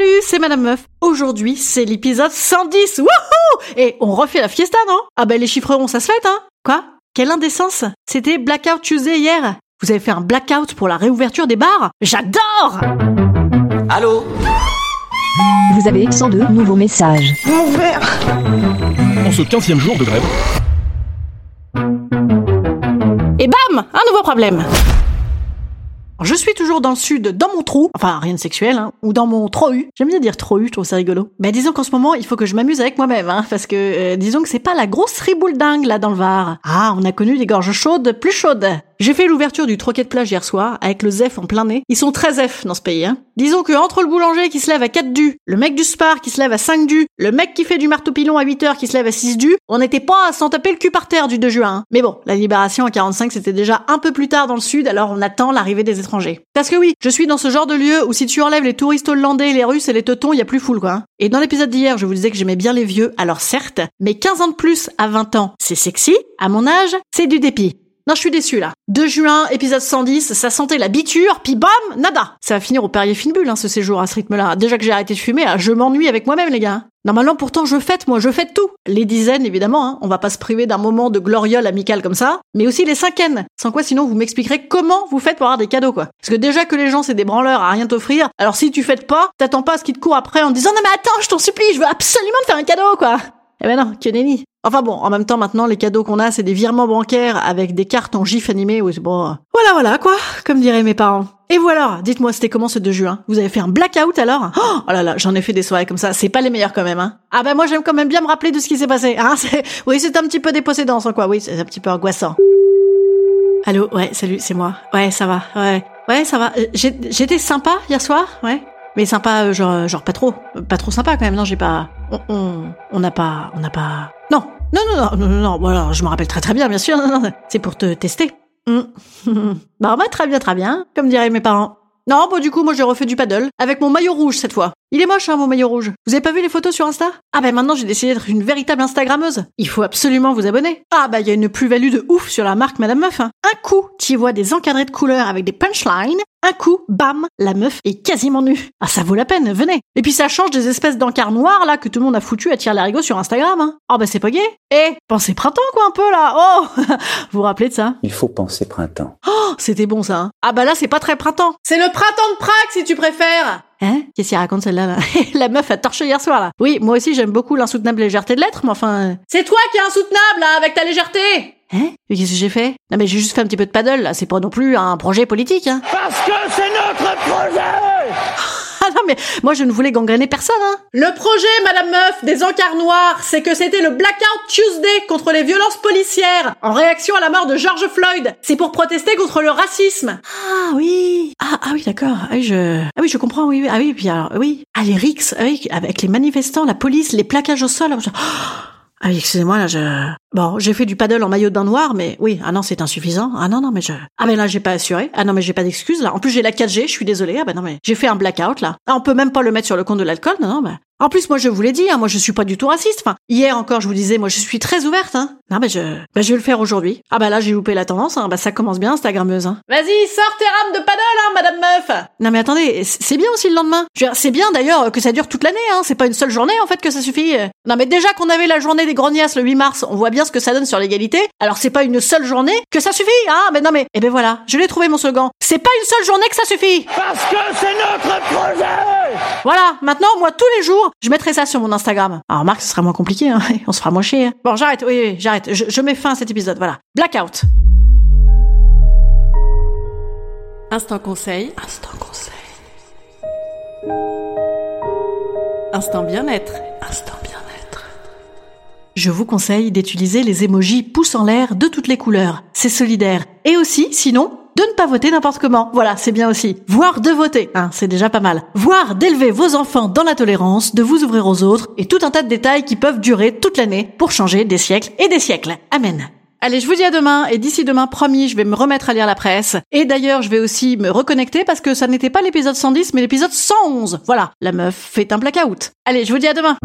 Salut, c'est Madame Meuf. Aujourd'hui, c'est l'épisode 110. Wouhou Et on refait la fiesta, non? Ah ben les chiffrerons, ça se fait, hein? Quoi? Quelle indécence! C'était Blackout Tuesday hier. Vous avez fait un blackout pour la réouverture des bars? J'adore! Allô? Vous avez 102 nouveaux messages. En ce 15e jour de grève, Et bam! Un nouveau problème je suis toujours dans le sud, dans mon trou, enfin rien de sexuel, hein, ou dans mon trou. J'aime bien dire trou, je trouve ça rigolo. Mais disons qu'en ce moment, il faut que je m'amuse avec moi-même, hein, parce que euh, disons que c'est pas la grosse riboule dingue là dans le Var. Ah, on a connu des gorges chaudes, plus chaudes. J'ai fait l'ouverture du troquet de plage hier soir, avec le ZEF en plein nez. Ils sont très F dans ce pays, hein. Disons que entre le boulanger qui se lève à 4 du, le mec du spar qui se lève à 5 du, le mec qui fait du marteau pilon à 8 heures qui se lève à 6 du, on n'était pas à s'en taper le cul par terre du 2 juin. hein. Mais bon, la libération à 45 c'était déjà un peu plus tard dans le sud, alors on attend l'arrivée des étrangers. Parce que oui, je suis dans ce genre de lieu où si tu enlèves les touristes hollandais, les russes et les teutons, y a plus foule quoi. hein. Et dans l'épisode d'hier, je vous disais que j'aimais bien les vieux, alors certes, mais 15 ans de plus à 20 ans, c'est sexy, à mon âge, c'est du dépit. Non, je suis déçu là. 2 juin, épisode 110, ça sentait la biture, puis bam, nada. Ça va finir au Perrier Finbull, hein, ce séjour à ce rythme-là. Déjà que j'ai arrêté de fumer, ah, je m'ennuie avec moi-même, les gars. Normalement, pourtant, je fête, moi, je fête tout. Les dizaines, évidemment, hein, on va pas se priver d'un moment de gloriole amical comme ça, mais aussi les cinquaines. Sans quoi, sinon, vous m'expliquerez comment vous faites pour avoir des cadeaux, quoi. Parce que déjà que les gens, c'est des branleurs à rien t'offrir, alors si tu fêtes pas, t'attends pas à ce qu'ils te courent après en disant, non mais attends, je t'en supplie, je veux absolument te faire un cadeau, quoi. Eh ben non, que nenni. Enfin bon, en même temps, maintenant, les cadeaux qu'on a, c'est des virements bancaires avec des cartes en gif animé. C'est bon. euh, Voilà, voilà, quoi, comme diraient mes parents. Et voilà, dites-moi, c'était comment ce 2 juin Vous avez fait un blackout alors? Oh, oh là là, j'en ai fait des soirées comme ça, c'est pas les meilleurs quand même, hein. Ah bah moi j'aime quand même bien me rappeler de ce qui s'est passé, hein. Oui, c'est un petit peu dépossédant, sans quoi, oui, c'est un petit peu angoissant. Allô, ouais, salut, c'est moi. Ouais, ça va, ouais. Ouais, ça va. Euh, J'étais sympa hier soir, ouais. Mais sympa, euh, genre, genre pas trop. Euh, Pas trop sympa quand même, non, j'ai pas... On n'a pas... On n'a pas... Non, non, non, non, non, non, voilà, je me rappelle très très bien, bien sûr, non, non, c'est pour te tester. Mm. bah, bah, très bien, très bien, comme diraient mes parents. Non, bon, du coup, moi, j'ai refait du paddle, avec mon maillot rouge cette fois. Il est moche, hein, mon maillot rouge. Vous avez pas vu les photos sur Insta? Ah, ben maintenant, j'ai décidé d'être une véritable Instagrammeuse. Il faut absolument vous abonner. Ah, bah, il y a une plus-value de ouf sur la marque Madame Meuf, hein. Un coup, tu vois des encadrés de couleurs avec des punchlines. Un coup, bam, la meuf est quasiment nue. Ah, ça vaut la peine, venez. Et puis ça change des espèces d'encarts noirs, là, que tout le monde a foutu à tirer l'arigot sur Instagram, hein. Ah, bah, c'est pas gay. Eh, pensez printemps, quoi, un peu, là. Oh Vous vous rappelez de ça? Il faut penser printemps. Oh, c'était bon ça. hein. Ah bah là, c'est pas très printemps. C'est le printemps de Prague si tu préfères. Hein? Qu'est-ce qu'il raconte celle-là là? La meuf a torché hier soir là. Oui, moi aussi j'aime beaucoup l'insoutenable légèreté de l'être, mais enfin... euh, C'est toi qui es insoutenable là, avec ta légèreté! Hein? Mais qu'est-ce que j'ai fait? Non mais j'ai juste fait un petit peu de paddle là, c'est pas non plus un projet politique hein. Parce que c'est notre projet! Ah non mais moi je ne voulais gangréner personne hein. Le projet Madame Meuf des encarts noirs, c'est que c'était le Blackout Tuesday contre les violences policières en réaction à la mort de George Floyd. C'est pour protester contre le racisme. Ah oui. Ah, ah oui d'accord. Ah oui je Ah oui je comprends oui oui. Ah oui puis alors oui. Ah les ah oui avec les manifestants, la police, les plaquages au sol. Ah excusez-moi, là, je... Bon, j'ai fait du paddle en maillot de bain noir, mais oui, ah non, c'est insuffisant. Ah non, non, mais je... Ah mais là, j'ai pas assuré. Ah non, mais j'ai pas d'excuses, là. En plus, j'ai la 4G, je suis désolée. Ah bah non, mais j'ai fait un blackout, là. Ah, on peut même pas le mettre sur le compte de l'alcool, non, non, bah... En plus, moi, je vous l'ai dit, hein, moi, je suis pas du tout raciste. Enfin, hier encore, je vous disais, moi, je suis très ouverte, hein. Non, mais je... Bah, je vais le faire aujourd'hui. Ah bah là, j'ai loupé la tendance, hein. Bah, ça commence bien, Instagrammeuse, hein. Vas-y, sors tes rames de paddle, hein, madame meuf Non, mais attendez, c'est bien aussi le lendemain. C'est bien, d'ailleurs, que ça dure toute l'année, hein. C'est pas une seule journée, en fait, que ça suffit. Non, mais déjà qu'on avait la journée des grognasses le 8 mars, on voit bien ce que ça donne sur l'égalité. Alors, c'est pas une seule journée que ça suffit, hein. Mais non, mais... Eh ben voilà, je l'ai trouvé, mon slogan. C'est pas une seule journée que ça suffit Parce que c'est notre projet voilà, maintenant, moi, tous les jours, je mettrai ça sur mon Instagram. Alors, Marc, ce sera moins compliqué, hein. on se fera moins chier. hein. Bon, j'arrête, oui, oui, j'arrête. Je, je mets fin à cet épisode, voilà. Blackout. Instant conseil. Instant conseil. Instant bien-être. Instant bien-être. Je vous conseille d'utiliser les émojis pouces en l'air de toutes les couleurs. C'est solidaire. Et aussi, sinon, de ne pas voter n'importe comment. Voilà, c'est bien aussi. Voire de voter, hein, c'est déjà pas mal. Voire d'élever vos enfants dans la tolérance, de vous ouvrir aux autres, et tout un tas de détails qui peuvent durer toute l'année pour changer des siècles et des siècles. Amen. Allez, je vous dis à demain, et d'ici demain, promis, je vais me remettre à lire la presse. Et d'ailleurs, je vais aussi me reconnecter parce que ça n'était pas l'épisode 110, mais l'épisode 111. Voilà, la meuf fait un blackout. Allez, je vous dis à demain.